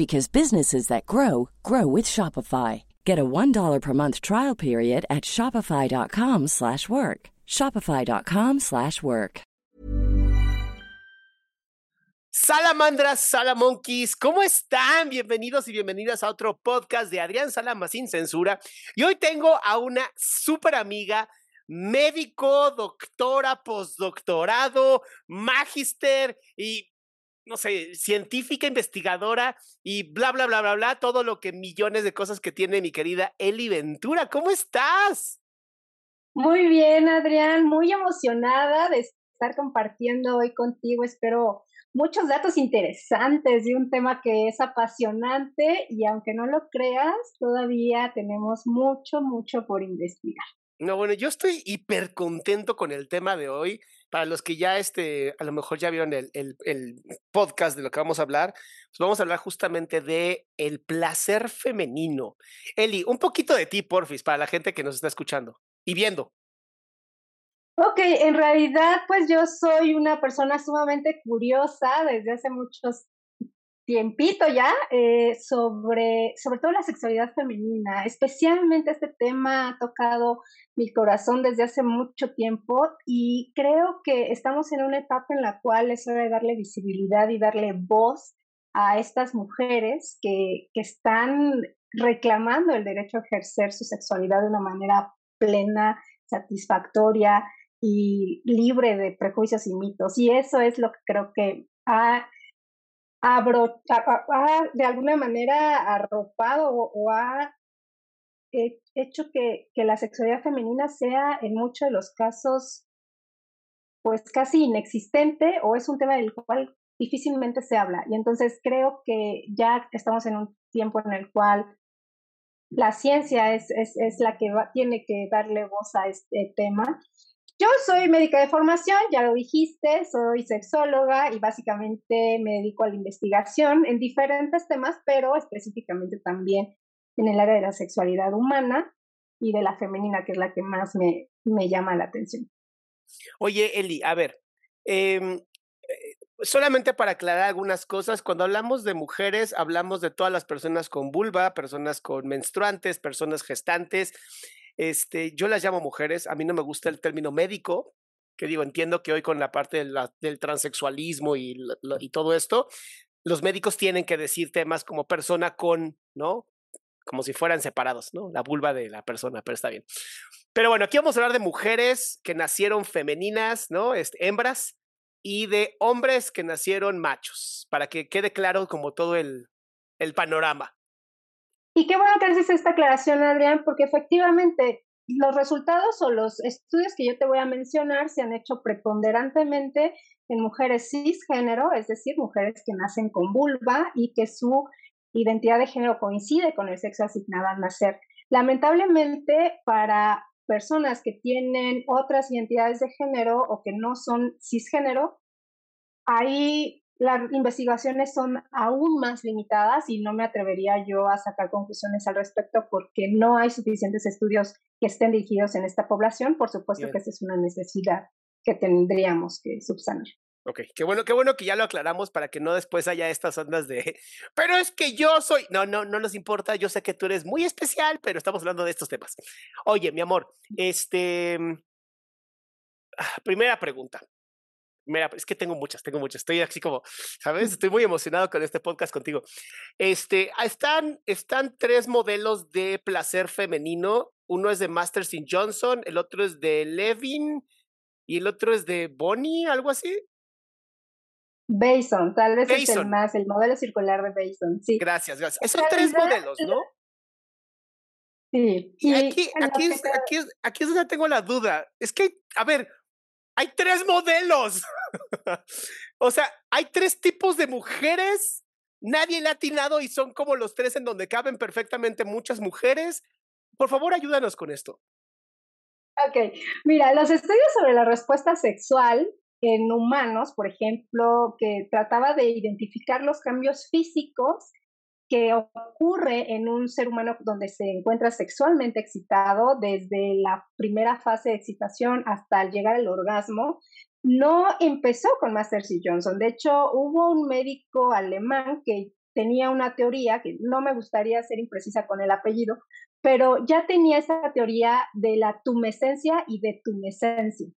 because businesses that grow grow with Shopify. Get a $1 per month trial period at shopify.com/work. shopify.com/work. Salamandras, Salamonkeys, ¿cómo están? Bienvenidos y bienvenidas a otro podcast de Adrián Salama sin censura. Y hoy tengo a una súper amiga médico, doctora, postdoctorado, magister y no sé, científica, investigadora y bla, bla, bla, bla, bla, todo lo que millones de cosas que tiene mi querida Eli Ventura. ¿Cómo estás? Muy bien, Adrián, muy emocionada de estar compartiendo hoy contigo. Espero muchos datos interesantes de un tema que es apasionante y aunque no lo creas, todavía tenemos mucho, mucho por investigar. No, bueno, yo estoy hiper contento con el tema de hoy. Para los que ya, este, a lo mejor ya vieron el, el, podcast de lo que vamos a hablar, pues vamos a hablar justamente de el placer femenino. Eli, un poquito de ti, porfis, para la gente que nos está escuchando y viendo. Ok, en realidad, pues yo soy una persona sumamente curiosa desde hace muchos tiempito ya eh, sobre, sobre todo la sexualidad femenina. Especialmente este tema ha tocado mi corazón desde hace mucho tiempo y creo que estamos en una etapa en la cual es hora de darle visibilidad y darle voz a estas mujeres que, que están reclamando el derecho a ejercer su sexualidad de una manera plena, satisfactoria y libre de prejuicios y mitos. Y eso es lo que creo que ha ha, de alguna manera arropado o, ha hecho que, que, la sexualidad femenina sea en muchos de los casos pues casi inexistente o es un tema del cual difícilmente se habla. Y entonces creo que ya estamos en un tiempo en el cual la ciencia es, es, es la que tiene que darle voz a este tema yo soy médica de formación, ya lo dijiste, soy sexóloga y básicamente me dedico a la investigación en diferentes temas, pero específicamente también en el área de la sexualidad humana y de la femenina, que es la que más me, me llama la atención. Oye, Eli, a ver, em, eh, solamente para aclarar algunas cosas, cuando hablamos de mujeres, hablamos de todas las personas con vulva, personas con menstruantes, personas gestantes. Este, yo las llamo mujeres, a mí no me gusta el término médico, que digo, entiendo que hoy con la parte del transexualismo y, y todo esto, los médicos tienen que decir temas como persona con, ¿no? Como si fueran separados, ¿no? La vulva de la persona, pero está bien. Pero bueno, aquí vamos a hablar de mujeres que nacieron femeninas, ¿no? Este, hembras, y de hombres que nacieron machos, para que quede claro como todo el, el panorama. Y qué bueno que haces esta aclaración, Adrián, porque efectivamente los resultados o los estudios que yo te voy a mencionar se han hecho preponderantemente en mujeres cisgénero, es decir, mujeres que nacen con vulva y que su identidad de género coincide con el sexo asignado al nacer. Lamentablemente, para personas que tienen otras identidades de género o que no son cisgénero, hay las investigaciones son aún más limitadas y no me atrevería yo a sacar conclusiones al respecto porque no hay suficientes estudios que estén dirigidos en esta población. Por supuesto que esa es una necesidad que tendríamos que subsanar. Ok, qué bueno, qué bueno que ya lo aclaramos para que no después haya estas ondas de, pero es que yo soy, no, no, no nos importa, yo sé que tú eres muy especial, pero estamos hablando de estos temas. Oye, mi amor, este, ah, primera pregunta, Mira, es que tengo muchas, tengo muchas. Estoy así como, ¿sabes? Estoy muy emocionado con este podcast contigo. Este, ah, están, están tres modelos de placer femenino. Uno es de Masterson Johnson, el otro es de Levin y el otro es de Bonnie, algo así. Bason, tal vez es el más, el modelo circular de Bason, sí. Gracias, gracias. Son tres modelos, ¿no? Sí. Y, aquí, aquí, es, aquí, es, aquí es donde tengo la duda. Es que, a ver, hay tres modelos. o sea, hay tres tipos de mujeres. Nadie le ha atinado y son como los tres en donde caben perfectamente muchas mujeres. Por favor, ayúdanos con esto. Ok, mira, los estudios sobre la respuesta sexual en humanos, por ejemplo, que trataba de identificar los cambios físicos que ocurre en un ser humano donde se encuentra sexualmente excitado desde la primera fase de excitación hasta llegar al orgasmo, no empezó con Master C. Johnson. De hecho, hubo un médico alemán que tenía una teoría, que no me gustaría ser imprecisa con el apellido, pero ya tenía esa teoría de la tumescencia y de tumescencia,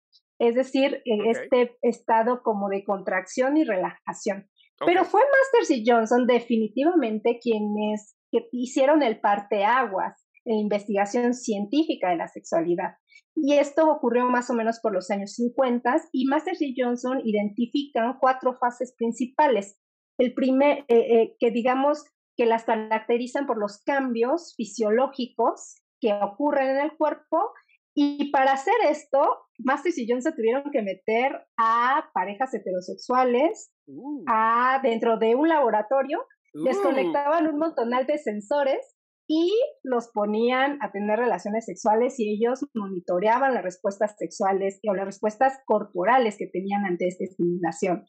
es decir, este estado como de contracción y relajación. Pero fue Master C. Johnson definitivamente quienes hicieron el parteaguas en investigación científica de la sexualidad. Y esto ocurrió más o menos por los años 50 y Master C. Johnson identifican cuatro fases principales. El primer, eh, eh, que digamos que las caracterizan por los cambios fisiológicos que ocurren en el cuerpo y para hacer esto, Master y Johnson tuvieron que meter a parejas heterosexuales uh. a, dentro de un laboratorio, desconectaban un montonal de sensores y los ponían a tener relaciones sexuales y ellos monitoreaban las respuestas sexuales o las respuestas corporales que tenían ante esta estimulación.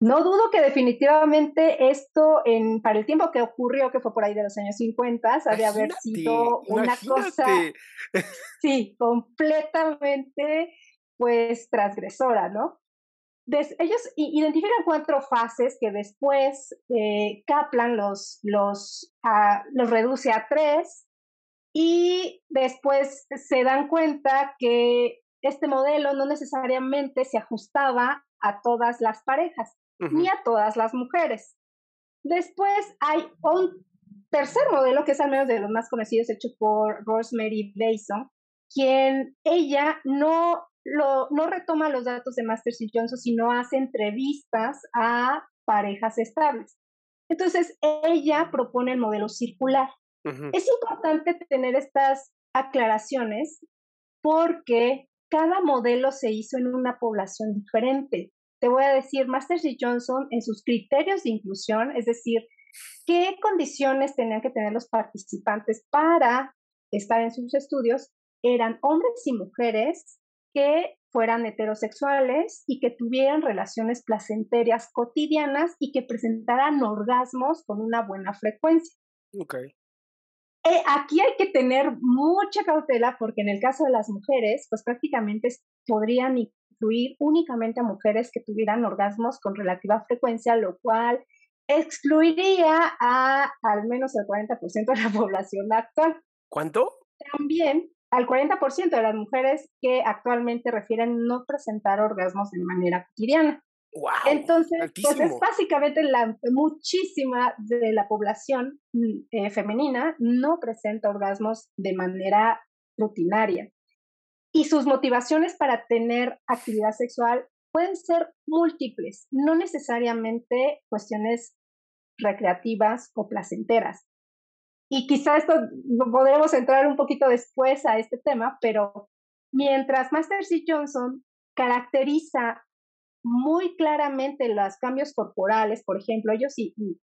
No dudo que definitivamente esto, en, para el tiempo que ocurrió, que fue por ahí de los años 50, ha de haber sido una cosa, sí, completamente, pues, transgresora, ¿no? ellos identifican cuatro fases que después eh, Kaplan los, los, ah, los reduce a tres y después se dan cuenta que este modelo no necesariamente se ajustaba a todas las parejas ni a todas las mujeres. Después hay un tercer modelo, que es al menos de los más conocidos, hecho por Rosemary Bason, quien ella no, lo, no retoma los datos de Masters y Johnson, sino hace entrevistas a parejas estables. Entonces, ella propone el modelo circular. Es importante tener estas aclaraciones porque cada modelo se hizo en una población diferente te voy a decir, Masters y Johnson en sus criterios de inclusión, es decir, qué condiciones tenían que tener los participantes para estar en sus estudios, eran hombres y mujeres que fueran heterosexuales y que tuvieran relaciones placenterias cotidianas y que presentaran orgasmos con una buena frecuencia. Okay. Eh, aquí hay que tener mucha cautela porque en el caso de las mujeres, pues prácticamente podrían incluir únicamente a mujeres que tuvieran orgasmos con relativa frecuencia, lo cual excluiría a al menos el 40% de la población actual. ¿Cuánto? También al 40% de las mujeres que actualmente refieren no presentar orgasmos de manera cotidiana. Wow, Entonces, pues es básicamente la muchísima de la población mm, eh, femenina no presenta orgasmos de manera rutinaria. Y sus motivaciones para tener actividad sexual pueden ser múltiples, no necesariamente cuestiones recreativas o placenteras. Y quizá esto podremos entrar un poquito después a este tema, pero mientras Master C. Johnson caracteriza muy claramente los cambios corporales, por ejemplo, ellos,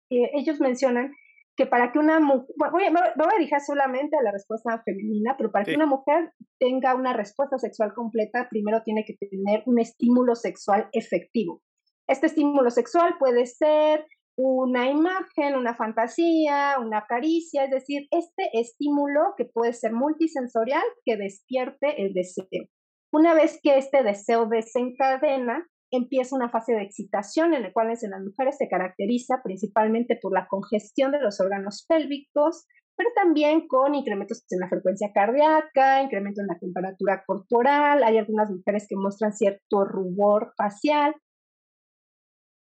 ellos mencionan que para que una mujer, voy, a dirigir solamente a la respuesta femenina, pero para que una mujer tenga una respuesta sexual completa, primero tiene que tener un estímulo sexual efectivo. Este estímulo sexual puede ser una imagen, una fantasía, una caricia, es decir, este estímulo que puede ser multisensorial que despierte el deseo. Una vez que este deseo desencadena, empieza una fase de excitación en la cual en las mujeres se caracteriza principalmente por la congestión de los órganos pélvicos, pero también con incrementos en la frecuencia cardíaca, incremento en la temperatura corporal, hay algunas mujeres que muestran cierto rubor facial,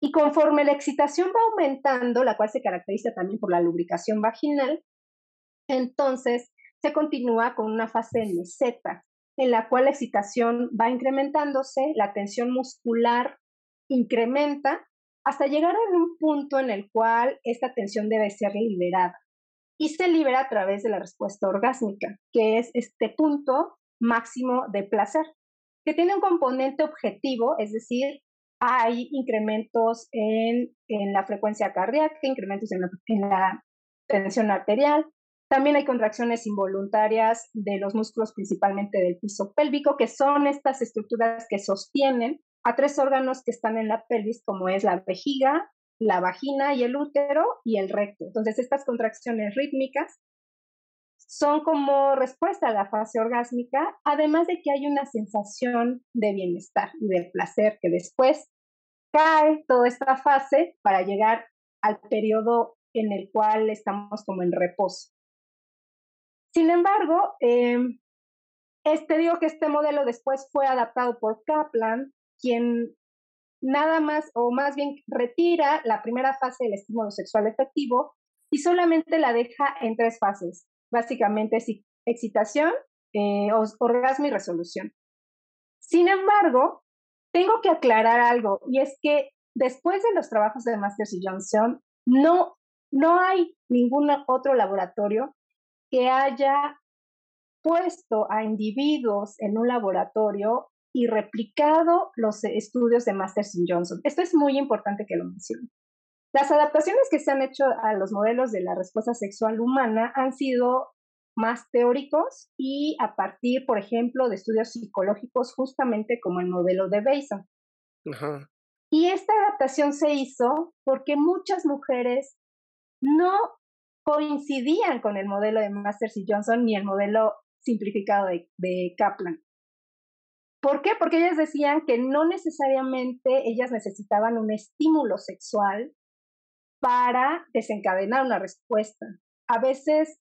y conforme la excitación va aumentando, la cual se caracteriza también por la lubricación vaginal, entonces se continúa con una fase de meseta, en la cual la excitación va incrementándose, la tensión muscular incrementa, hasta llegar a un punto en el cual esta tensión debe ser liberada. Y se libera a través de la respuesta orgásmica, que es este punto máximo de placer, que tiene un componente objetivo, es decir, hay incrementos en, la frecuencia cardíaca, incrementos en la, tensión arterial. También hay contracciones involuntarias de los músculos, principalmente del piso pélvico, que son estas estructuras que sostienen a tres órganos que están en la pelvis, como es la vejiga, la vagina y el útero y el recto. Entonces, estas contracciones rítmicas son como respuesta a la fase orgásmica, además de que hay una sensación de bienestar y de placer que después cae toda esta fase para llegar al periodo en el cual estamos como en reposo. Sin embargo, em, este digo que este modelo después fue adaptado por Kaplan, quien nada más o más bien retira la primera fase del estímulo sexual efectivo y solamente la deja en tres fases básicamente excitación, eh, orgasmo y resolución. Sin embargo, tengo que aclarar algo, y es que después de los trabajos de Masters y Johnson, no, no hay ningún otro laboratorio que haya puesto a individuos en un laboratorio y replicado los estudios de Masters y Johnson. Esto es muy importante que lo mencione. Las adaptaciones que se han hecho a los modelos de la respuesta sexual humana han sido más teóricos y a partir, por ejemplo, de estudios psicológicos, justamente como el modelo de Bason. Y esta adaptación se hizo porque muchas mujeres no coincidían con el modelo de Masters y Johnson ni el modelo simplificado de, de Kaplan. ¿Por qué? Porque ellas decían que no necesariamente ellas necesitaban un estímulo sexual para desencadenar una respuesta. A veces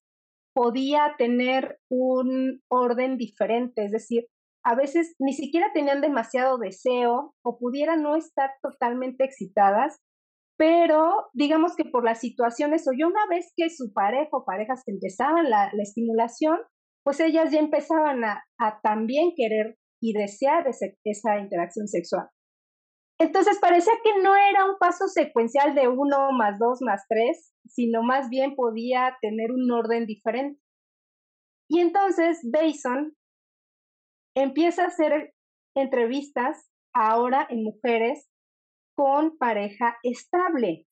podía tener un orden diferente, es decir, a veces ni siquiera tenían demasiado deseo o pudieran no estar totalmente excitadas, pero digamos que por las situaciones o yo una vez que su pareja o parejas empezaban la, la estimulación, pues ellas ya empezaban a, también querer y desear esa interacción sexual. Entonces parecía que no era un paso secuencial de uno más dos más tres, sino más bien podía tener un orden diferente. Y entonces Bason empieza a hacer entrevistas ahora en mujeres con pareja estable.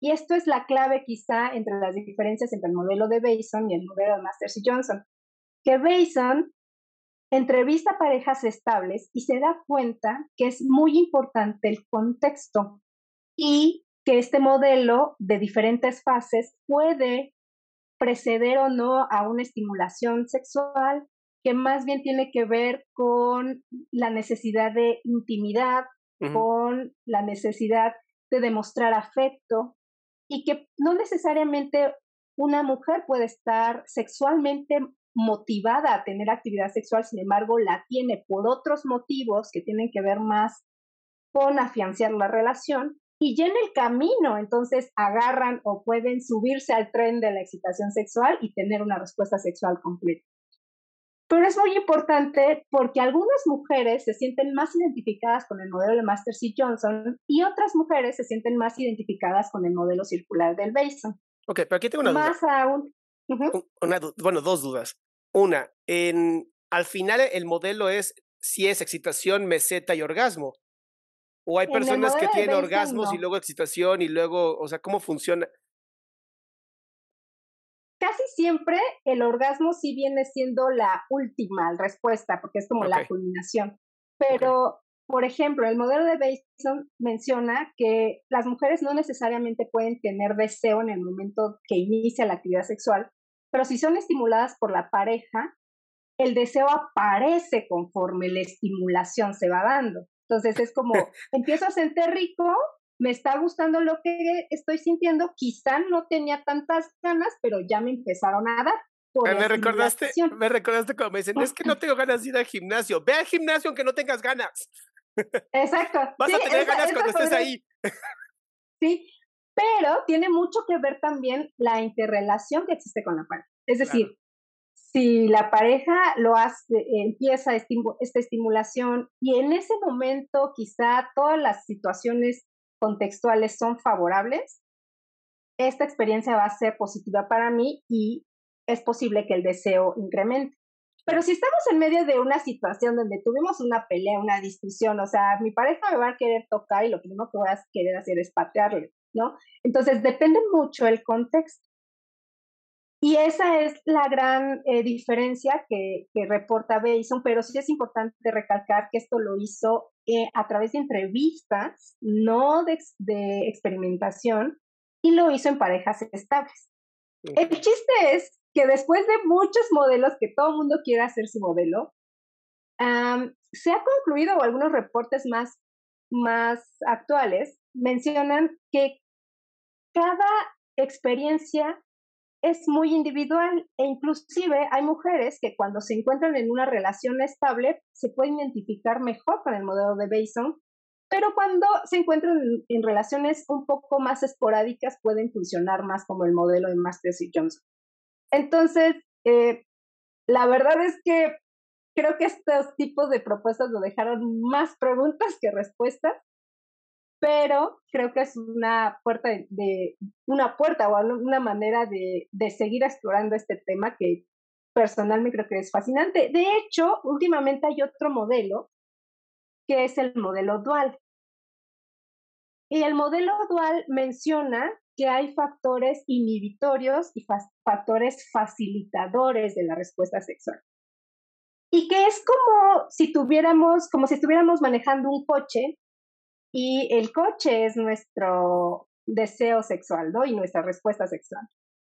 Y esto es la clave quizá entre las diferencias entre el modelo de Bason y el modelo de Masters y Johnson. Que Bason entrevista parejas estables y se da cuenta que es muy importante el contexto y que este modelo de diferentes fases puede preceder o no a una estimulación sexual que más bien tiene que ver con la necesidad de intimidad, con la necesidad de demostrar afecto y que no necesariamente una mujer puede estar sexualmente motivada a tener actividad sexual, sin embargo, la tiene por otros motivos que tienen que ver más con afianzar la relación y ya en el camino entonces agarran o pueden subirse al tren de la excitación sexual y tener una respuesta sexual completa. Pero es muy importante porque algunas mujeres se sienten más identificadas con el modelo de Master C. Johnson y otras mujeres se sienten más identificadas con el modelo circular del Bason. Ok, pero aquí tengo una más aún. una, bueno, dos dudas. Una, en, al final el modelo es si es excitación, meseta y orgasmo. O hay personas que tienen orgasmos y luego excitación y luego, o sea, ¿cómo funciona? Casi siempre el orgasmo sí viene siendo la última respuesta, porque es como la culminación. Pero por ejemplo, el modelo de Bateson menciona que las mujeres no necesariamente pueden tener deseo en el momento que inicia la actividad sexual, pero si son estimuladas por la pareja, el deseo aparece conforme la estimulación se va dando. Entonces es como, empiezo a sentir rico, me está gustando lo que estoy sintiendo, quizá no tenía tantas ganas, pero ya me empezaron a dar. me recordaste, me recordaste cuando me dicen, es que no tengo ganas de ir al gimnasio. Ve al gimnasio aunque no tengas ganas. Exacto. Vas a tener ganas cuando estés ahí. Sí, pero tiene mucho que ver también la interrelación que existe con la pareja. Es decir, si la pareja lo hace, empieza esta estimulación y en ese momento quizá todas las situaciones contextuales son favorables, esta experiencia va a ser positiva para mí y es posible que el deseo incremente. Pero si estamos en medio de una situación donde tuvimos una pelea, una discusión, o sea, mi pareja me va a querer tocar y lo primero que voy a querer hacer es patearle, ¿no? Entonces depende mucho el contexto. Y esa es la gran eh, diferencia que, que, reporta Bason, pero sí es importante recalcar que esto lo hizo eh, a través de entrevistas, no de, de, experimentación, y lo hizo en parejas estables. El chiste es que después de muchos modelos que todo el mundo quiere hacer su modelo, se ha concluido, o algunos reportes más, más actuales mencionan que cada experiencia es muy individual e inclusive hay mujeres que cuando se encuentran en una relación estable se pueden identificar mejor con el modelo de Bason, pero cuando se encuentran en, relaciones un poco más esporádicas pueden funcionar más como el modelo de Masters y Johnson. Entonces, eh, la verdad es que creo que estos tipos de propuestas lo dejaron más preguntas que respuestas, pero creo que es una puerta de, una puerta o una manera de, seguir explorando este tema que personalmente creo que es fascinante. De hecho, últimamente hay otro modelo que es el modelo dual. Y el modelo dual menciona que hay factores inhibitorios y factores facilitadores de la respuesta sexual. Y que es como si tuviéramos, como si estuviéramos manejando un coche y el coche es nuestro deseo sexual, ¿no? Y nuestra respuesta sexual.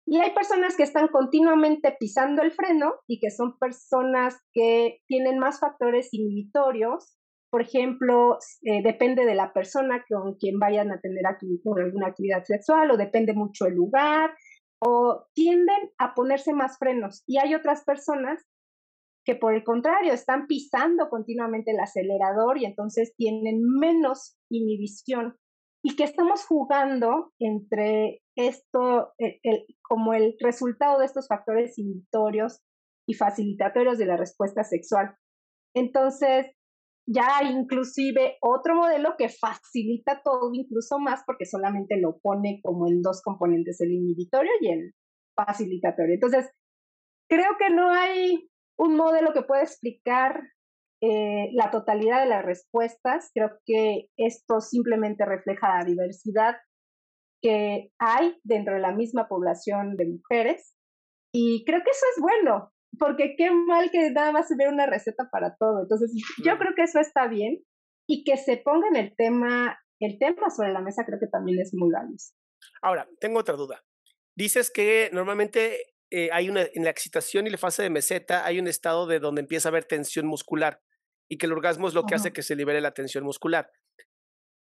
Y hay personas que están continuamente pisando el freno y que son personas que tienen más factores inhibitorios por ejemplo, eh, depende de la persona con quien vayan a tener alguna actividad sexual o depende mucho el lugar o tienden a ponerse más frenos. Y hay otras personas que por el contrario están pisando continuamente el acelerador y entonces tienen menos inhibición y que estamos jugando entre esto, como el resultado de estos factores inhibitorios y facilitatorios de la respuesta sexual. Entonces, ya inclusive otro modelo que facilita todo incluso más porque solamente lo pone como en dos componentes, el inhibitorio y el facilitatorio. Entonces, creo que no hay un modelo que pueda explicar eh, la totalidad de las respuestas. Creo que esto simplemente refleja la diversidad que hay dentro de la misma población de mujeres. Y creo que eso es bueno, porque qué mal que nada más se ve una receta para todo. Entonces, yo creo que eso está bien y que se ponga en el tema, el tema sobre la mesa creo que también es muy valioso. Ahora, tengo otra duda. Dices que normalmente eh, hay una, en la excitación y la fase de meseta hay un estado de donde empieza a haber tensión muscular y que el orgasmo es lo que hace que se libere la tensión muscular.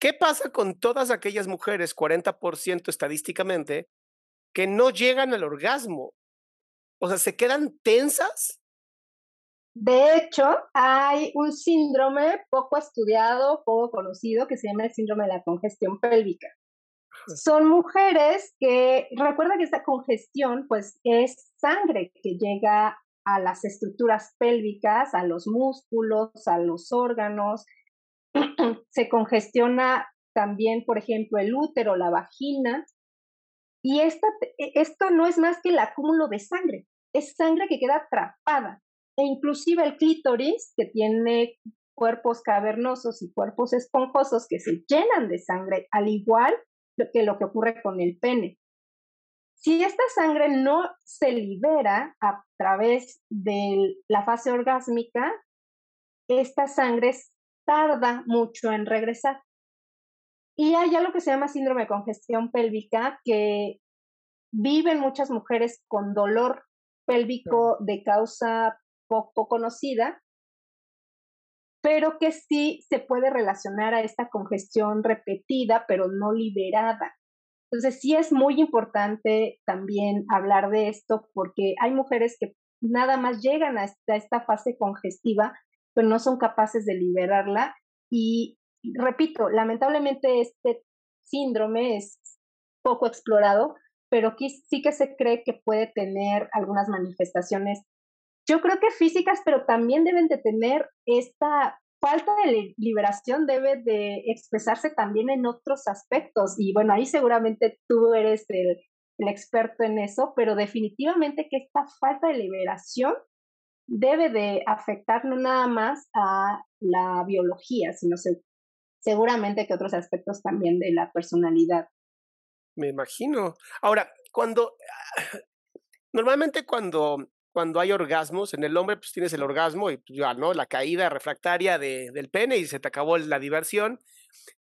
¿Qué pasa con todas aquellas mujeres, 40% estadísticamente, que no llegan al orgasmo? O sea, ¿se quedan tensas? De hecho, hay un síndrome poco estudiado, poco conocido, que se llama el síndrome de la congestión pélvica. Son mujeres que, recuerda que esta congestión, pues, es sangre que llega a las estructuras pélvicas, a los músculos, a los órganos. se congestiona también, por ejemplo, el útero, la vagina, y esta, e, esto no es más que el acúmulo de sangre, es sangre que queda atrapada. E inclusive el clítoris, que tiene cuerpos cavernosos y cuerpos esponjosos que se llenan de sangre, al igual que lo que ocurre con el pene. Si esta sangre no se libera a través de la fase orgásmica, esta sangre tarda mucho en regresar. Y hay algo que se llama síndrome de congestión pélvica que viven muchas mujeres con dolor pélvico de causa poco conocida, pero que sí se puede relacionar a esta congestión repetida, pero no liberada. Entonces sí es muy importante también hablar de esto porque hay mujeres que nada más llegan a esta, fase congestiva, pero no son capaces de liberarla. Y repito, lamentablemente este síndrome es poco explorado, pero sí que se cree que puede tener algunas manifestaciones, yo creo que físicas, pero también deben de tener esta falta de liberación debe de expresarse también en otros aspectos. Y bueno, ahí seguramente tú eres el, experto en eso, pero definitivamente que esta falta de liberación debe de afectar no nada más a la biología, sino seguramente que otros aspectos también de la personalidad. Me imagino. Ahora, cuando normalmente cuando cuando hay orgasmos en el hombre, pues tienes el orgasmo y pues, ya, ¿no? La caída refractaria de, del pene y se te acabó la diversión.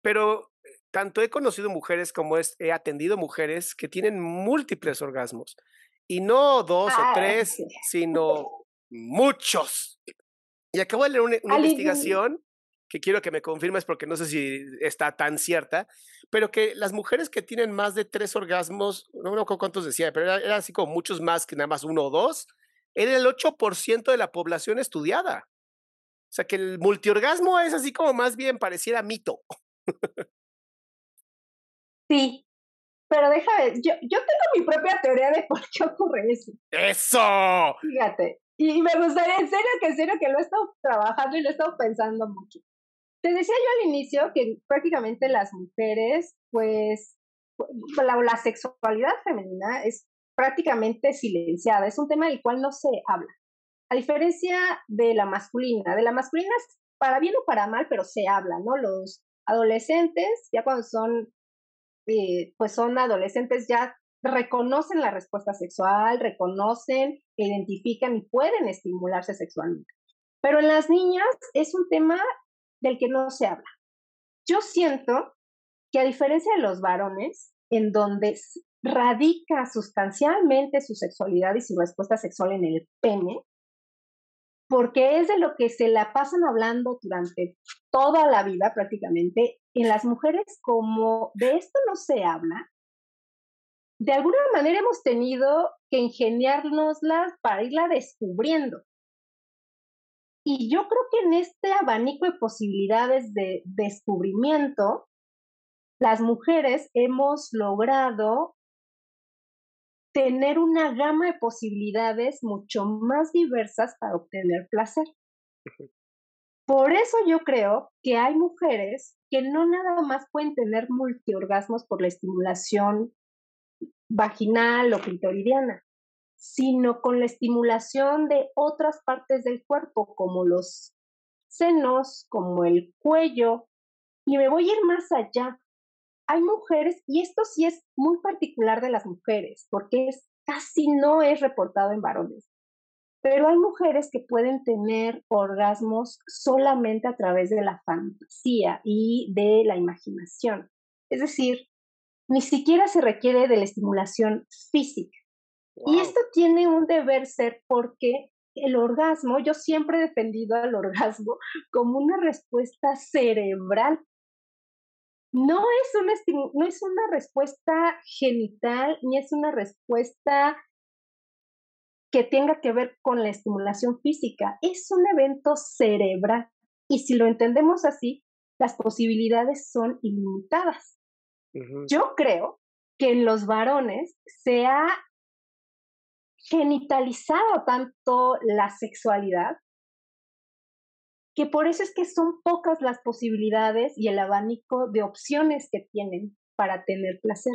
Pero tanto he conocido mujeres como he atendido mujeres que tienen múltiples orgasmos. Y no dos o ah, tres, sino muchos. Y acabo de leer una, investigación que quiero que me confirmes porque no sé si está tan cierta, pero que las mujeres que tienen más de tres orgasmos, no me acuerdo cuántos decía, pero era, era, así como muchos más que nada más uno o dos, era el 8% de la población estudiada. O sea que el multiorgasmo es así como más bien pareciera mito. Sí, pero déjame, yo, yo tengo mi propia teoría de por qué ocurre eso. ¡Eso! Fíjate, y me gustaría, en serio, que en serio, que lo he estado trabajando y lo he estado pensando mucho. Te decía yo al inicio que prácticamente las mujeres, pues, la, la sexualidad femenina es prácticamente silenciada, es un tema del cual no se habla. A diferencia de la masculina, de la masculina es para bien o para mal, pero se habla, ¿no? Los adolescentes, ya cuando son, eh, pues son adolescentes, ya reconocen la respuesta sexual, reconocen, identifican y pueden estimularse sexualmente. Pero en las niñas es un tema del que no se habla. Yo siento que a diferencia de los varones, en donde radica sustancialmente su sexualidad y su respuesta sexual en el pene, porque es de lo que se la pasan hablando durante toda la vida prácticamente. En las mujeres, como de esto no se habla, de alguna manera hemos tenido que ingeniárnoslas para irla descubriendo. Y yo creo que en este abanico de posibilidades de descubrimiento, las mujeres hemos logrado tener una gama de posibilidades mucho más diversas para obtener placer. Por eso yo creo que hay mujeres que no nada más pueden tener multiorgasmos por la estimulación vaginal o clitoridiana, sino con la estimulación de otras partes del cuerpo, como los senos, como el cuello, y me voy a ir más allá hay mujeres, y esto sí es muy particular de las mujeres, porque es, casi no es reportado en varones, pero hay mujeres que pueden tener orgasmos solamente a través de la fantasía y de la imaginación. Es decir, ni siquiera se requiere de la estimulación física. Y esto tiene un deber ser porque el orgasmo, yo siempre he defendido al orgasmo como una respuesta cerebral no es, una, no es una respuesta genital ni es una respuesta que tenga que ver con la estimulación física, es un evento cerebral. Y si lo entendemos así, las posibilidades son ilimitadas. Yo creo que en los varones se ha genitalizado tanto la sexualidad que por eso es que son pocas las posibilidades y el abanico de opciones que tienen para tener placer.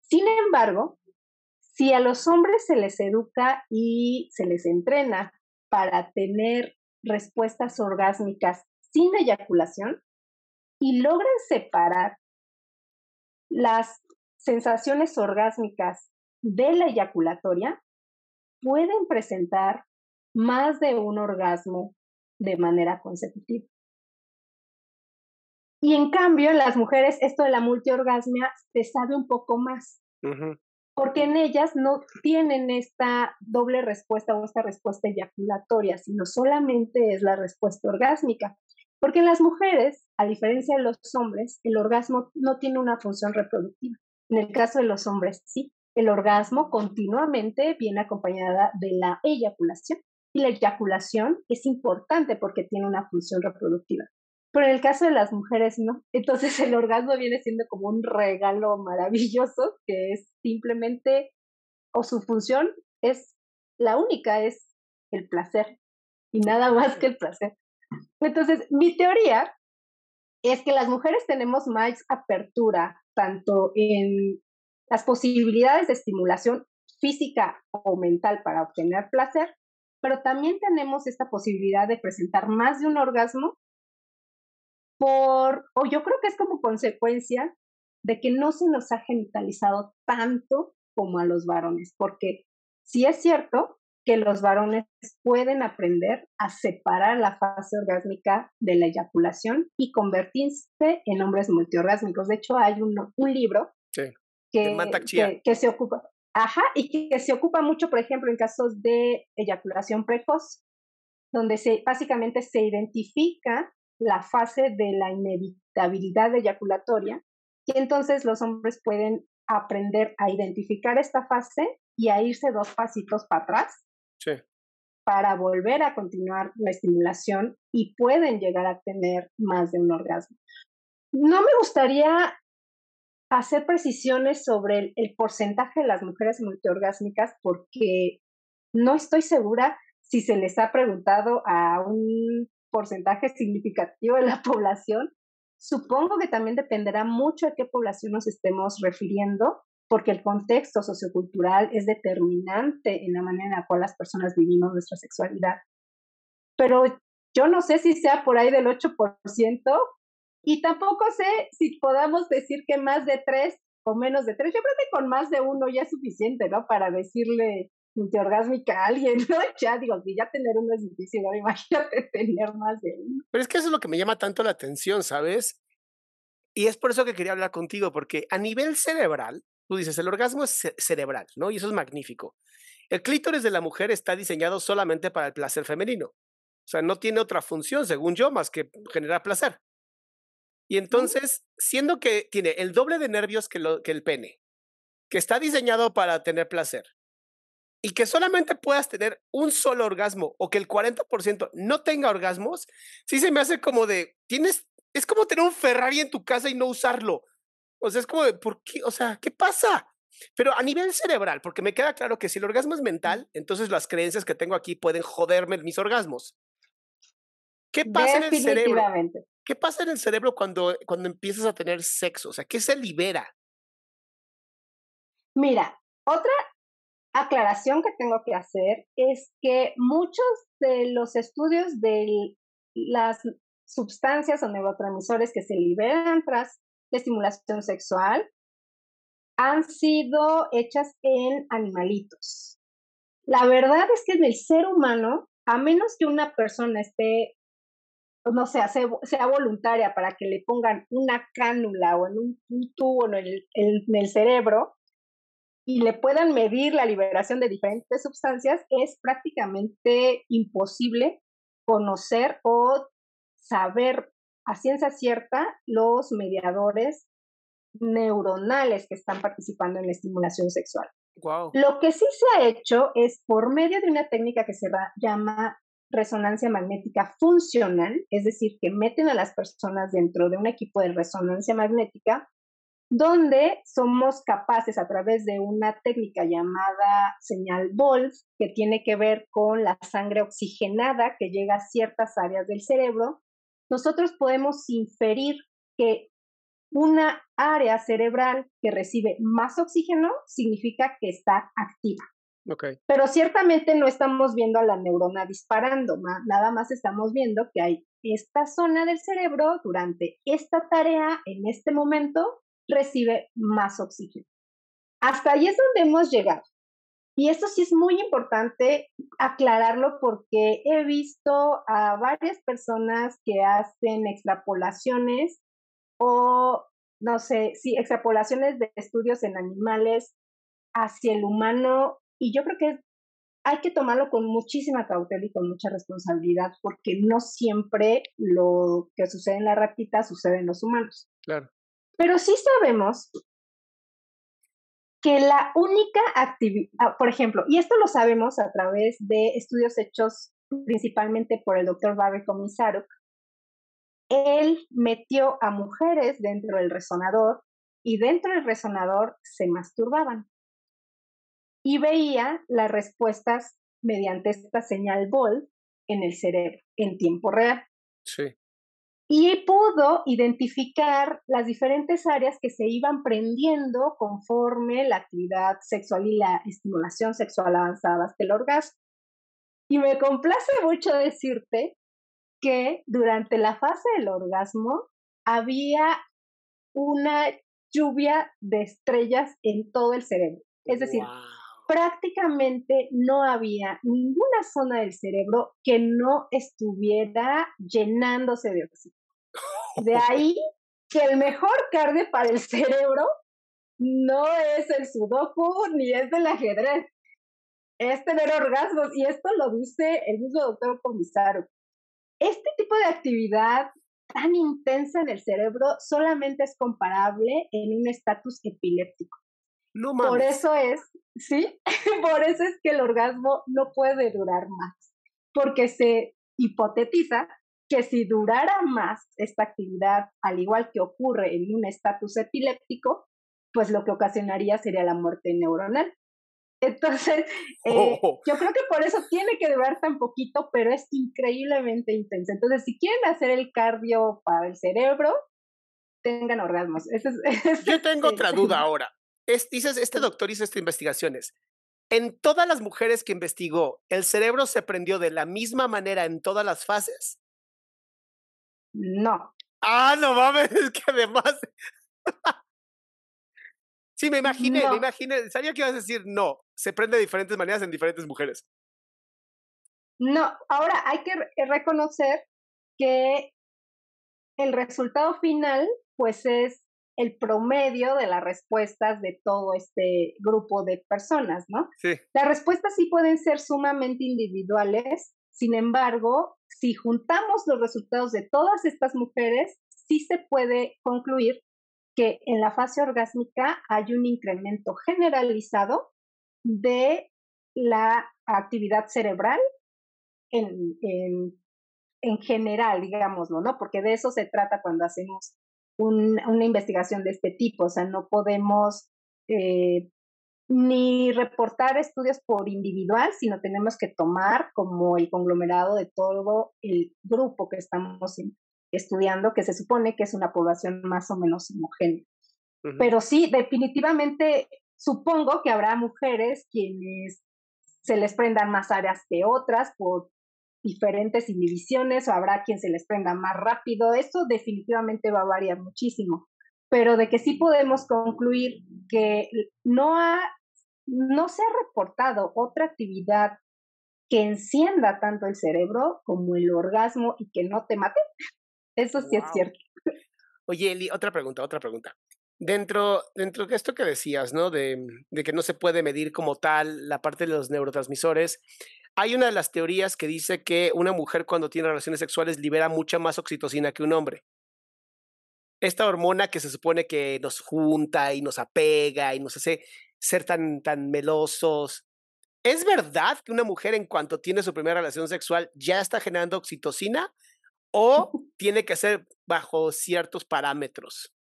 Sin embargo, si a los hombres se les educa y se les entrena para tener respuestas orgásmicas sin eyaculación y logran separar las sensaciones orgásmicas de la eyaculatoria, pueden presentar más de un orgasmo de manera consecutiva. Y en cambio, en las mujeres, esto de la multiorgasmia se sabe un poco más. Porque en ellas no tienen esta doble respuesta o esta respuesta eyaculatoria, sino solamente es la respuesta orgásmica. Porque en las mujeres, a diferencia de los hombres, el orgasmo no tiene una función reproductiva. En el caso de los hombres, sí. El orgasmo continuamente viene acompañada de la eyaculación. Y la eyaculación es importante porque tiene una función reproductiva. Pero en el caso de las mujeres no. Entonces el orgasmo viene siendo como un regalo maravilloso que es simplemente, o su función es la única, es el placer. Y nada más que el placer. Entonces, mi teoría es que las mujeres tenemos más apertura tanto en las posibilidades de estimulación física o mental para obtener placer, pero también tenemos esta posibilidad de presentar más de un orgasmo por, o yo creo que es como consecuencia de que no se nos ha genitalizado tanto como a los varones, porque sí es cierto que los varones pueden aprender a separar la fase orgásmica de la eyaculación y convertirse en hombres multiorgásmicos. De hecho, hay un, un libro que, que, se ocupa, ajá, y que, se ocupa mucho, por ejemplo, en casos de eyaculación precoz, donde se, básicamente se identifica la fase de la inevitabilidad eyaculatoria y entonces los hombres pueden aprender a identificar esta fase y a irse dos pasitos para atrás para volver a continuar la estimulación y pueden llegar a tener más de un orgasmo. No me gustaría hacer precisiones sobre el, porcentaje de las mujeres multiorgásmicas porque no estoy segura si se les ha preguntado a un porcentaje significativo de la población. Supongo que también dependerá mucho de qué población nos estemos refiriendo, porque el contexto sociocultural es determinante en la manera en la cual las personas vivimos nuestra sexualidad. Pero yo no sé si sea por ahí del 8% y tampoco sé si podamos decir que más de 3 o menos de 3. Yo creo que con más de uno ya es suficiente, ¿no? Para decirle multiorgásmica a alguien, ¿no? Ya digo, si ya tener uno es difícil, ¿no? Imagínate tener más de uno. Pero es que eso es lo que me llama tanto la atención, ¿sabes? Y es por eso que quería hablar contigo, porque a nivel cerebral, Tú dices, el orgasmo es cerebral, ¿no? Y eso es magnífico. El clítoris de la mujer está diseñado solamente para el placer femenino. O sea, no tiene otra función, según yo, más que generar placer. Y entonces, siendo que tiene el doble de nervios que, lo, que el pene, que está diseñado para tener placer, y que solamente puedas tener un solo orgasmo o que el 40% no tenga orgasmos, sí se me hace como de, tienes, es como tener un Ferrari en tu casa y no usarlo. O sea, es como de, ¿por qué? O sea, ¿qué pasa? Pero a nivel cerebral, porque me queda claro que si el orgasmo es mental, entonces las creencias que tengo aquí pueden joderme mis orgasmos. ¿Qué pasa en el cerebro? ¿Qué pasa en el cerebro cuando, cuando empiezas a tener sexo? O sea, ¿qué se libera? Mira, otra aclaración que tengo que hacer es que muchos de los estudios de las sustancias o neurotransmisores que se liberan tras estimulación sexual han sido hechas en animalitos. La verdad es que en el ser humano, a menos que una persona esté, no sé, sea, voluntaria para que le pongan una cánula o en un, tubo en el, en el cerebro y le puedan medir la liberación de diferentes sustancias, es prácticamente imposible conocer o saber a ciencia cierta los mediadores neuronales que están participando en la estimulación sexual. Lo que sí se ha hecho es por medio de una técnica que se llama resonancia magnética funcional, es decir, que meten a las personas dentro de un equipo de resonancia magnética, donde somos capaces a través de una técnica llamada señal Wolf, que tiene que ver con la sangre oxigenada que llega a ciertas áreas del cerebro, nosotros podemos inferir que una área cerebral que recibe más oxígeno significa que está activa. Okay. Pero ciertamente no estamos viendo a la neurona disparando, nada más estamos viendo que hay esta zona del cerebro durante esta tarea, en este momento, recibe más oxígeno. Hasta ahí es donde hemos llegado. Y esto sí es muy importante aclararlo porque he visto a varias personas que hacen extrapolaciones o, no sé, sí, extrapolaciones de estudios en animales hacia el humano, y yo creo que hay que tomarlo con muchísima cautela y con mucha responsabilidad, porque no siempre lo que sucede en la ratita sucede en los humanos. Claro. Pero sí sabemos que la única actividad, ah, por ejemplo, y esto lo sabemos a través de estudios hechos principalmente por el doctor Barry Komisaruk, él metió a mujeres dentro del resonador y dentro del resonador se masturbaban y veía las respuestas mediante esta señal BOL en el cerebro en tiempo real. Sí. Y pudo identificar las diferentes áreas que se iban prendiendo conforme la actividad sexual y la estimulación sexual avanzaba hasta el orgasmo. Y me complace mucho decirte que durante la fase del orgasmo había una lluvia de estrellas en todo el cerebro. Es decir, prácticamente no había ninguna zona del cerebro que no estuviera llenándose de oxígeno. De ahí que el mejor carne para el cerebro no es el sudoku ni es el ajedrez, es tener orgasmos. Y esto lo dice el mismo doctor Comisaro. Este tipo de actividad tan intensa en el cerebro solamente es comparable en un estatus epiléptico. No Por eso es, ¿sí? Por eso es que el orgasmo no puede durar más, porque se hipotetiza que si durara más esta actividad, al igual que ocurre en un estatus epiléptico, pues lo que ocasionaría sería la muerte neuronal. Entonces, eh, oh. yo creo que por eso tiene que durar tan poquito, pero es increíblemente intenso. Entonces, si quieren hacer el cardio para el cerebro, tengan orgasmos. yo tengo otra duda ahora dices, este doctor hizo estas investigaciones. En todas las mujeres que investigó, ¿el cerebro se prendió de la misma manera en todas las fases? No. Ah, no mames, es que además. sí, me imaginé, me imaginé. Sabía que ibas a decir no. Se prende de diferentes maneras en diferentes mujeres. No, ahora hay que reconocer que el resultado final, pues es el promedio de las respuestas de todo este grupo de personas, ¿no? Sí. Las respuestas sí pueden ser sumamente individuales, sin embargo, si juntamos los resultados de todas estas mujeres, sí se puede concluir que en la fase orgásmica hay un incremento generalizado de la actividad cerebral en, en, en general, digámoslo, ¿no? Porque de eso se trata cuando hacemos una investigación de este tipo. O sea, no podemos eh, ni reportar estudios por individual, sino tenemos que tomar como el conglomerado de todo el grupo que estamos estudiando, que se supone que es una población más o menos homogénea. Pero sí, definitivamente supongo que habrá mujeres quienes se les prendan más áreas que otras por diferentes inhibiciones o habrá quien se les prenda más rápido. Eso definitivamente va a variar muchísimo. Pero de que sí podemos concluir que no, ha, no se ha reportado otra actividad que encienda tanto el cerebro como el orgasmo y que no te mate. Eso sí es cierto. Oye, Eli, otra pregunta, otra pregunta. Dentro, dentro de esto que decías, ¿no? De, de, que no se puede medir como tal la parte de los neurotransmisores, hay una de las teorías que dice que una mujer cuando tiene relaciones sexuales libera mucha más oxitocina que un hombre. Esta hormona que se supone que nos junta y nos apega y nos hace ser tan, tan melosos. ¿Es verdad que una mujer en cuanto tiene su primera relación sexual ya está generando oxitocina o tiene que ser bajo ciertos parámetros?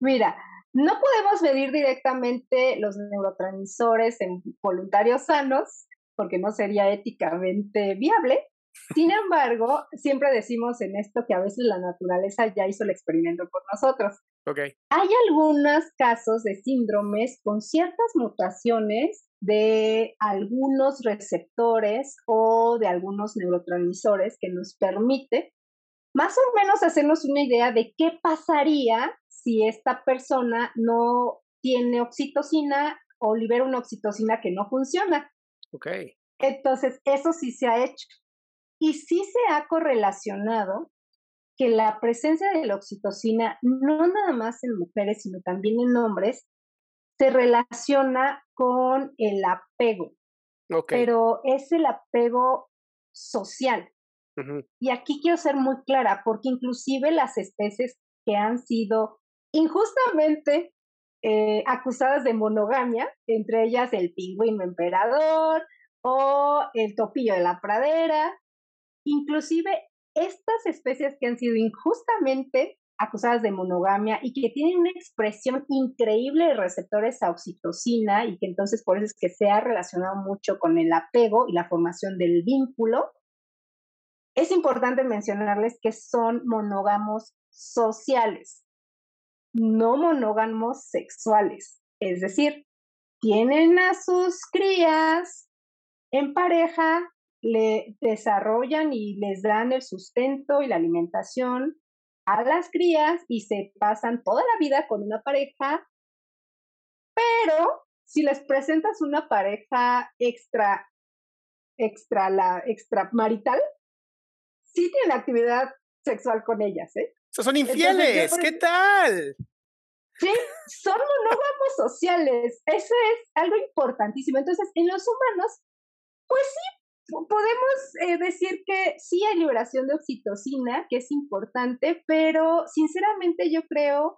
Mira, no podemos medir directamente los neurotransmisores en voluntarios sanos, porque no sería éticamente viable. Sin embargo, siempre decimos en esto que a veces la naturaleza ya hizo el experimento por nosotros. Okay. Hay algunos casos de síndromes con ciertas mutaciones de algunos receptores o de algunos neurotransmisores que nos permite más o menos hacernos una idea de qué pasaría si esta persona no tiene oxitocina o libera una oxitocina que no funciona. Ok. Entonces, eso sí se ha hecho. Y sí se ha correlacionado que la presencia de la oxitocina, no nada más en mujeres, sino también en hombres, se relaciona con el apego. Pero es el apego social. Y aquí quiero ser muy clara, porque inclusive las especies que han sido injustamente eh, acusadas de monogamia, entre ellas el pingüino emperador o el topillo de la pradera, inclusive estas especies que han sido injustamente acusadas de monogamia y que tienen una expresión increíble de receptores a oxitocina y que entonces por eso es que se ha relacionado mucho con el apego y la formación del vínculo. Es importante mencionarles que son monógamos sociales, no monógamos sexuales. Es decir, tienen a sus crías en pareja, le desarrollan y les dan el sustento y la alimentación a las crías y se pasan toda la vida con una pareja, pero si les presentas una pareja extra, extra, la extramarital, sí tienen actividad sexual con ellas, ¿eh? Son infieles, ¿qué tal? Sí, son monógamos sociales. Eso es algo importantísimo. Entonces, en los humanos, pues sí, podemos eh, decir que sí hay liberación de oxitocina, que es importante, pero sinceramente yo creo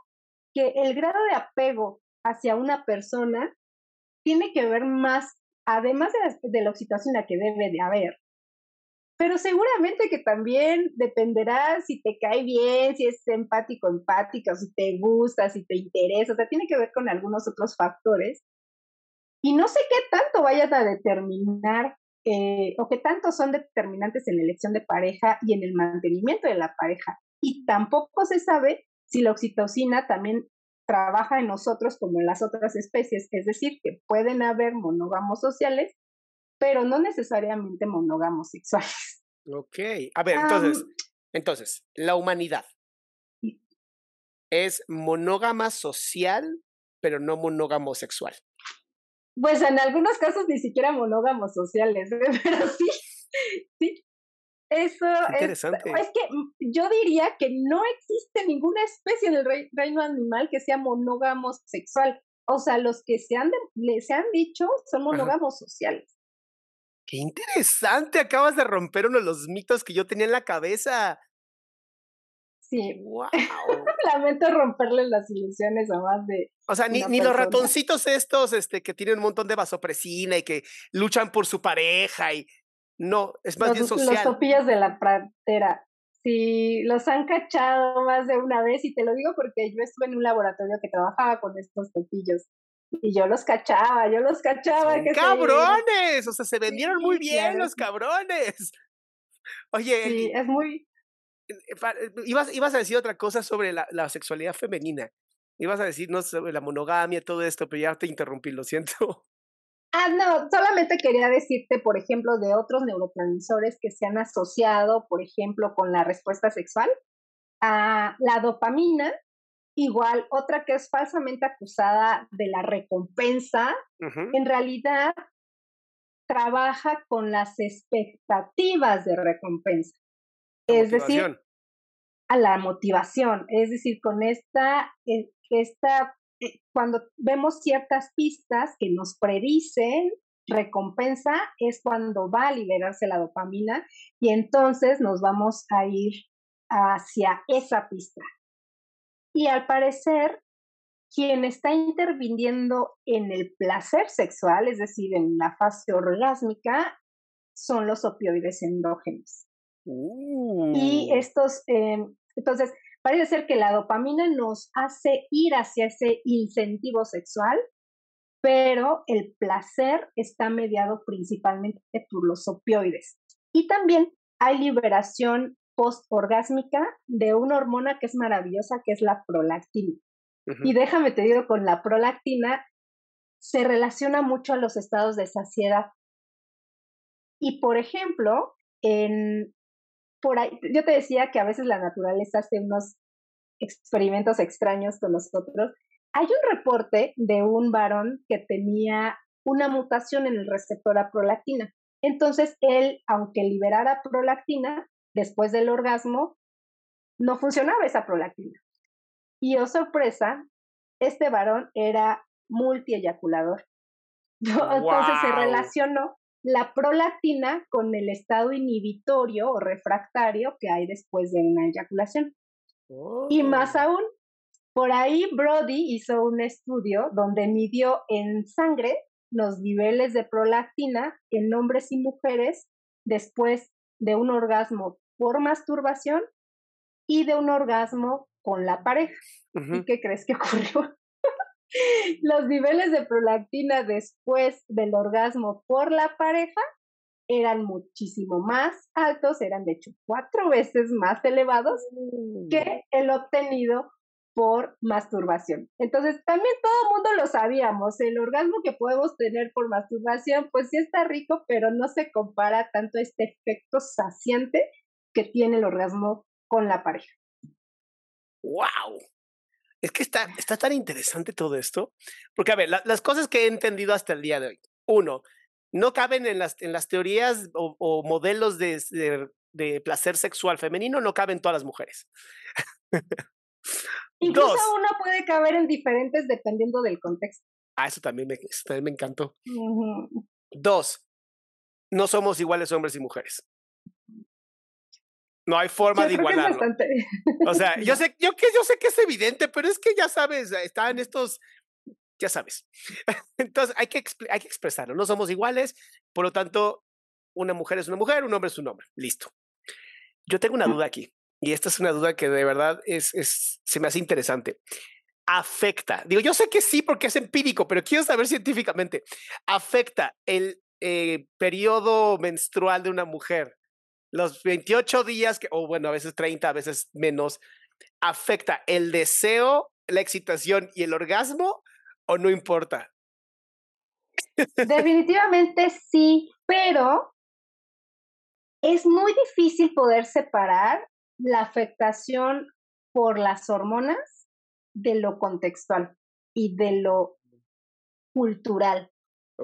que el grado de apego hacia una persona tiene que ver más, además de la, de la oxitocina que debe de haber, pero seguramente que también dependerá si te cae bien, si es empático, empática, si te gusta, si te interesa, o sea, tiene que ver con algunos otros factores. Y no sé qué tanto vayan a determinar eh, o que tanto son determinantes en la elección de pareja y en el mantenimiento de la pareja. Y tampoco se sabe si la oxitocina también trabaja en nosotros como en las otras especies, es decir, que pueden haber monógamos sociales, pero no necesariamente monógamos sexuales. Ok, a ver, entonces, entonces, la humanidad es monógama social, pero no monógamo sexual. Pues en algunos casos ni siquiera monógamos sociales, ¿eh? pero sí, sí. Eso es, es que yo diría que no existe ninguna especie en el reino animal que sea monógamo sexual. O sea, los que se han, se han dicho son monógamos sociales. Qué interesante, acabas de romper uno de los mitos que yo tenía en la cabeza. Sí. Wow. Lamento romperle las ilusiones a más de. O sea, ni, ni los ratoncitos estos, este, que tienen un montón de vasopresina y que luchan por su pareja y. No, es más bien social. Los topillos de la pradera. Sí, los han cachado más de una vez y te lo digo porque yo estuve en un laboratorio que trabajaba con estos topillos y yo los cachaba, yo los cachaba. cabrones, o sea, se vendieron muy bien los cabrones. Oye, sí, es muy, eh, eh, ibas, ibas a decir otra cosa sobre la, la, sexualidad femenina. Ibas a decir, no, sobre la monogamia, todo esto, pero ya te interrumpí, lo siento. Ah, no, solamente quería decirte, por ejemplo, de otros neurotransmisores que se han asociado, por ejemplo, con la respuesta sexual. a la dopamina, igual, otra que es falsamente acusada de la recompensa, en realidad trabaja con las expectativas de recompensa. Es decir, a la motivación, es decir, con esta, eh, esta eh, cuando vemos ciertas pistas que nos predicen recompensa, es cuando va a liberarse la dopamina y entonces nos vamos a ir hacia esa pista. Y al parecer, quien está interviniendo en el placer sexual, es decir, en la fase orgásmica, son los opioides endógenos. Y uh. estos, em, entonces, parece ser que la dopamina nos hace ir hacia ese incentivo sexual, pero el placer está mediado principalmente por los opioides. Y también hay liberación postorgásmica de una hormona que es maravillosa, que es la prolactina. Y déjame te digo, con la prolactina se relaciona mucho a los estados de saciedad. Y por ejemplo, en por ahí, yo te decía que a veces la naturaleza hace unos experimentos extraños con nosotros. Hay un reporte de un varón que tenía una mutación en el receptor a prolactina. Entonces, él, aunque liberara prolactina, después del orgasmo, no funcionaba esa prolactina. Y oh sorpresa, este varón era multieyaculador. Entonces se relacionó la prolactina con el estado inhibitorio o refractario que hay después de una eyaculación. Y más oh. aún, por ahí Brody hizo un estudio donde midió en sangre los niveles de prolactina en hombres y mujeres después de un orgasmo por masturbación y de un orgasmo con la pareja. ¿Y qué crees que ocurrió? Los niveles de prolactina después del orgasmo por la pareja eran muchísimo más altos, eran de hecho cuatro veces más elevados que mm. el obtenido por masturbación. Entonces, también todo el mundo lo sabíamos, el orgasmo que podemos tener por masturbación, pues sí está rico, pero no se compara tanto a este efecto saciante que tiene el orgasmo con la pareja. ¡Wow! Es que está, está tan interesante todo esto, porque a ver, las cosas que he entendido hasta el día de hoy. Uno, no caben en las, en las teorías o, modelos de, de, placer sexual femenino, no caben todas las mujeres. Incluso uno puede caber en diferentes dependiendo del contexto. Ah, eso también me, también me encantó. Dos, no somos iguales hombres y mujeres. No hay forma de igualarlo. O sea, yo sé, yo que yo sé que es evidente, pero es que ya sabes, están estos, ya sabes. Entonces hay que, hay que expresarlo. No somos iguales, por lo tanto, una mujer es una mujer, un hombre es un hombre. Listo. Yo tengo una duda aquí, y esta es una duda que de verdad es, es, se me hace interesante. Afecta, digo, yo sé que sí porque es empírico, pero quiero saber científicamente, afecta el eh, periodo menstrual de una mujer los 28 días, que, o bueno, a veces 30, a veces menos, afecta el deseo, la excitación y el orgasmo o no importa? Definitivamente sí, pero es muy difícil poder separar la afectación por las hormonas de lo contextual y de lo cultural.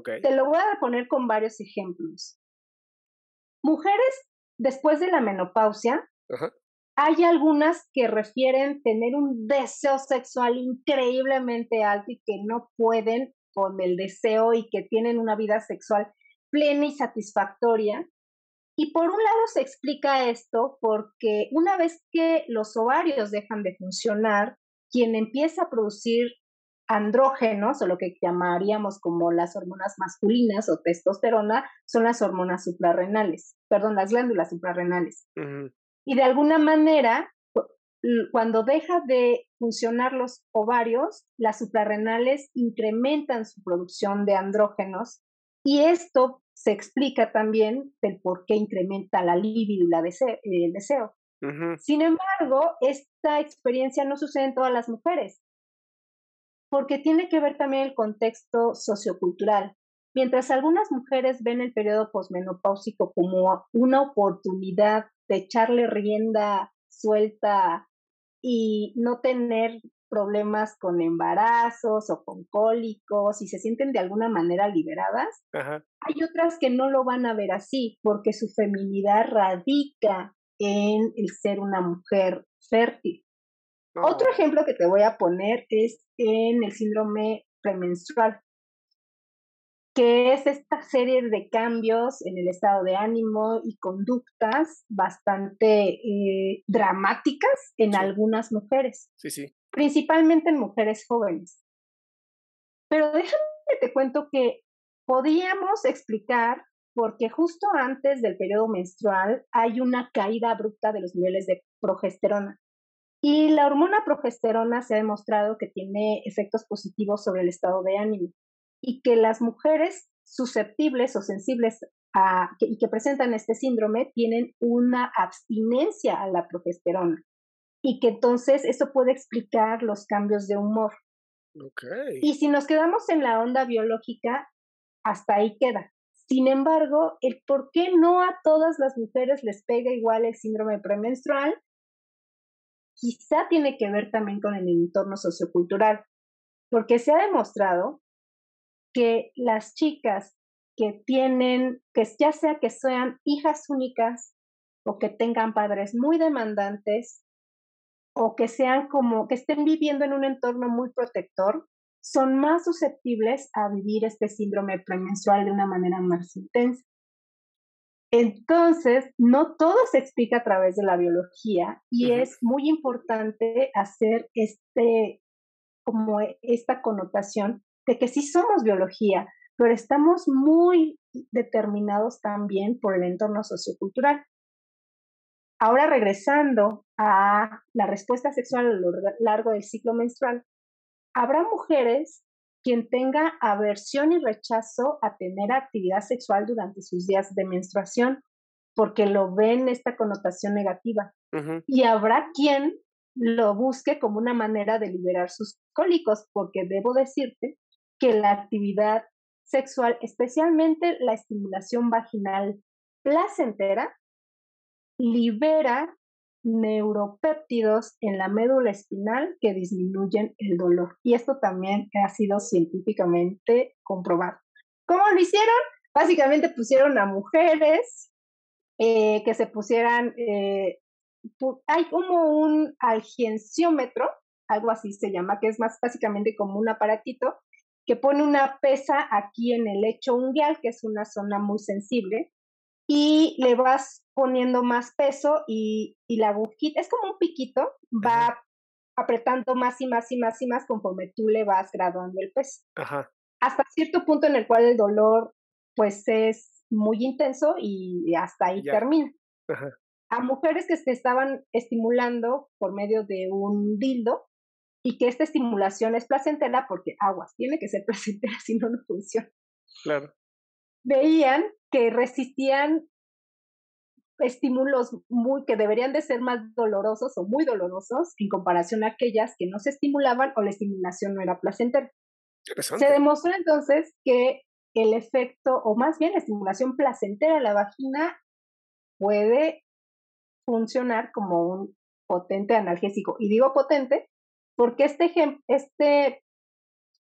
Te lo voy a poner con varios ejemplos. Mujeres después de la menopausia, hay algunas que refieren tener un deseo sexual increíblemente alto y que no pueden con el deseo y que tienen una vida sexual plena y satisfactoria. Y por un lado se explica esto porque una vez que los ovarios dejan de funcionar, quien empieza a producir andrógenos o lo que llamaríamos como las hormonas masculinas o testosterona son las hormonas suprarrenales, perdón, las glándulas suprarrenales. Y de alguna manera, cuando deja de funcionar los ovarios, las suprarrenales incrementan su producción de andrógenos y esto se explica también del por qué incrementa la libido y el deseo. Sin embargo, esta experiencia no sucede en todas las mujeres porque tiene que ver también el contexto sociocultural. Mientras algunas mujeres ven el periodo posmenopáusico como una oportunidad de echarle rienda suelta y no tener problemas con embarazos o con cólicos y se sienten de alguna manera liberadas, hay otras que no lo van a ver así porque su feminidad radica en el ser una mujer fértil. Otro ejemplo que te voy a poner es en el síndrome premenstrual, que es esta serie de cambios en el estado de ánimo y conductas bastante eh, dramáticas en algunas mujeres. Sí, sí. Principalmente en mujeres jóvenes. Pero déjame te cuento que podíamos explicar porque justo antes del periodo menstrual hay una caída abrupta de los niveles de progesterona. Y la hormona progesterona se ha demostrado que tiene efectos positivos sobre el estado de ánimo y que las mujeres susceptibles o sensibles a, y que presentan este síndrome tienen una abstinencia a la progesterona y que entonces eso puede explicar los cambios de humor. Okay. Y si nos quedamos en la onda biológica, hasta ahí queda. Sin embargo, el por qué no a todas las mujeres les pega igual el síndrome premenstrual quizá tiene que ver también con el entorno sociocultural, porque se ha demostrado que las chicas que tienen, que ya sea que sean hijas únicas o que tengan padres muy demandantes, o que sean como, que estén viviendo en un entorno muy protector, son más susceptibles a vivir este síndrome premenstrual de una manera más intensa. Entonces, no todo se explica a través de la biología y es muy importante hacer este, como esta connotación de que sí somos biología, pero estamos muy determinados también por el entorno sociocultural. Ahora regresando a la respuesta sexual a lo largo del ciclo menstrual, habrá mujeres quien tenga aversión y rechazo a tener actividad sexual durante sus días de menstruación, porque lo ven esta connotación negativa. Y habrá quien lo busque como una manera de liberar sus cólicos, porque debo decirte que la actividad sexual, especialmente la estimulación vaginal placentera, libera neuropéptidos en la médula espinal que disminuyen el dolor. Y esto también ha sido científicamente comprobado. ¿Cómo lo hicieron? Básicamente pusieron a mujeres eh, que se pusieran, eh, hay como un algenciómetro, algo así se llama, que es más básicamente como un aparatito que pone una pesa aquí en el lecho unguial, que es una zona muy sensible, y le vas poniendo más peso y, la agujita, es como un piquito, va apretando más y más y más y más conforme tú le vas graduando el peso. Hasta cierto punto en el cual el dolor pues es muy intenso y hasta ahí termina. A mujeres que se estaban estimulando por medio de un dildo y que esta estimulación es placentera porque aguas, tiene que ser placentera, si no, no funciona. Claro. Veían que resistían estímulos muy que deberían de ser más dolorosos o muy dolorosos en comparación a aquellas que no se estimulaban o la estimulación no era placentera. Se demostró entonces que el efecto, o más bien la estimulación placentera de la vagina puede funcionar como un potente analgésico. Y digo potente porque este, este,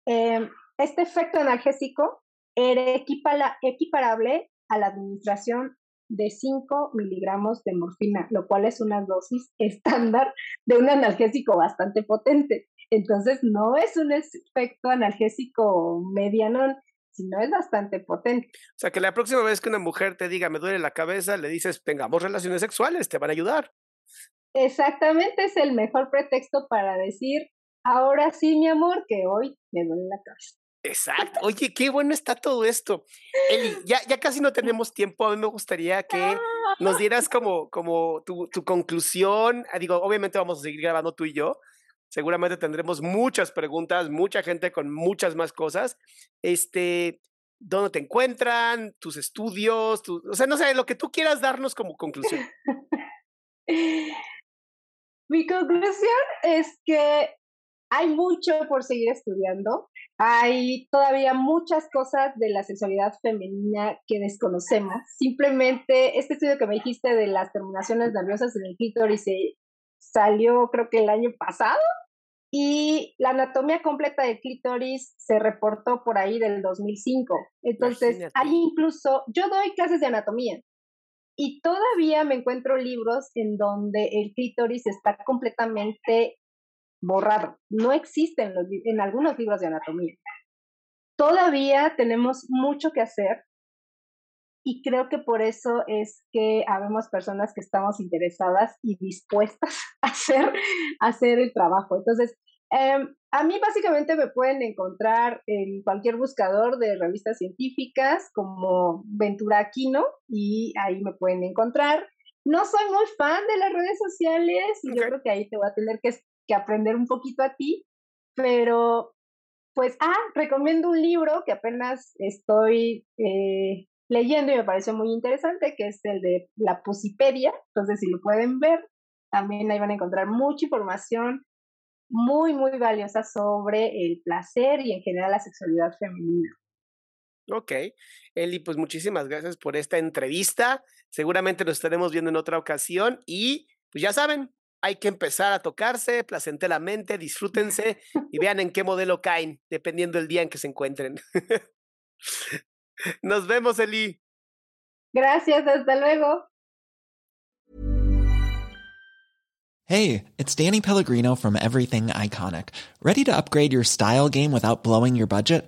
eh, este efecto analgésico era equiparable a la administración de 5 miligramos de morfina, lo cual es una dosis estándar de un analgésico bastante potente. Entonces, no es un efecto analgésico mediano, sino es bastante potente. O sea, que la próxima vez que una mujer te diga me duele la cabeza, le dices, tengamos relaciones sexuales, te van a ayudar. Exactamente, es el mejor pretexto para decir, ahora sí, mi amor, que hoy me duele la cabeza. Exacto. Oye, qué bueno está todo esto. Eli, ya, ya casi no tenemos tiempo. A mí me gustaría que nos dieras como, como tu, tu conclusión. Ah, digo, obviamente vamos a seguir grabando tú y yo. Seguramente tendremos muchas preguntas, mucha gente con muchas más cosas. Este, ¿dónde te encuentran? ¿Tus estudios? o sea, no sé, lo que tú quieras darnos como conclusión. Mi conclusión es que hay mucho por seguir estudiando. Hay todavía muchas cosas de la sexualidad femenina que desconocemos. Simplemente este estudio que me dijiste de las terminaciones nerviosas en el clítoris salió creo que el año pasado y la anatomía completa del clítoris se reportó por ahí del 2005. Entonces, hay incluso, yo doy clases de anatomía y todavía me encuentro libros en donde el clítoris está completamente borrado. No existe en, en algunos libros de anatomía. Todavía tenemos mucho que hacer y creo que por eso es que habemos personas que estamos interesadas y dispuestas a hacer, hacer el trabajo. Entonces, em, a mí básicamente me pueden encontrar en cualquier buscador de revistas científicas como Ventura Aquino y ahí me pueden encontrar. No soy muy fan de las redes sociales y yo creo que ahí te voy a tener que que aprender un poquito a ti, pero pues, ah, recomiendo un libro que apenas estoy eh, leyendo y me parece muy interesante, que es el de la Pusipedia, entonces si lo pueden ver, también ahí van a encontrar mucha información muy, muy valiosa sobre el placer y en general la sexualidad femenina. Ok, Eli, pues muchísimas gracias por esta entrevista. Seguramente nos estaremos viendo en otra ocasión y pues ya saben, hay que empezar a tocarse placenteramente, disfrútense y vean en qué modelo caen, dependiendo del día en que se encuentren. Nos vemos, Eli. Gracias, hasta luego. Hey, it's Danny Pellegrino from Everything Iconic. Ready to upgrade your style game without blowing your budget?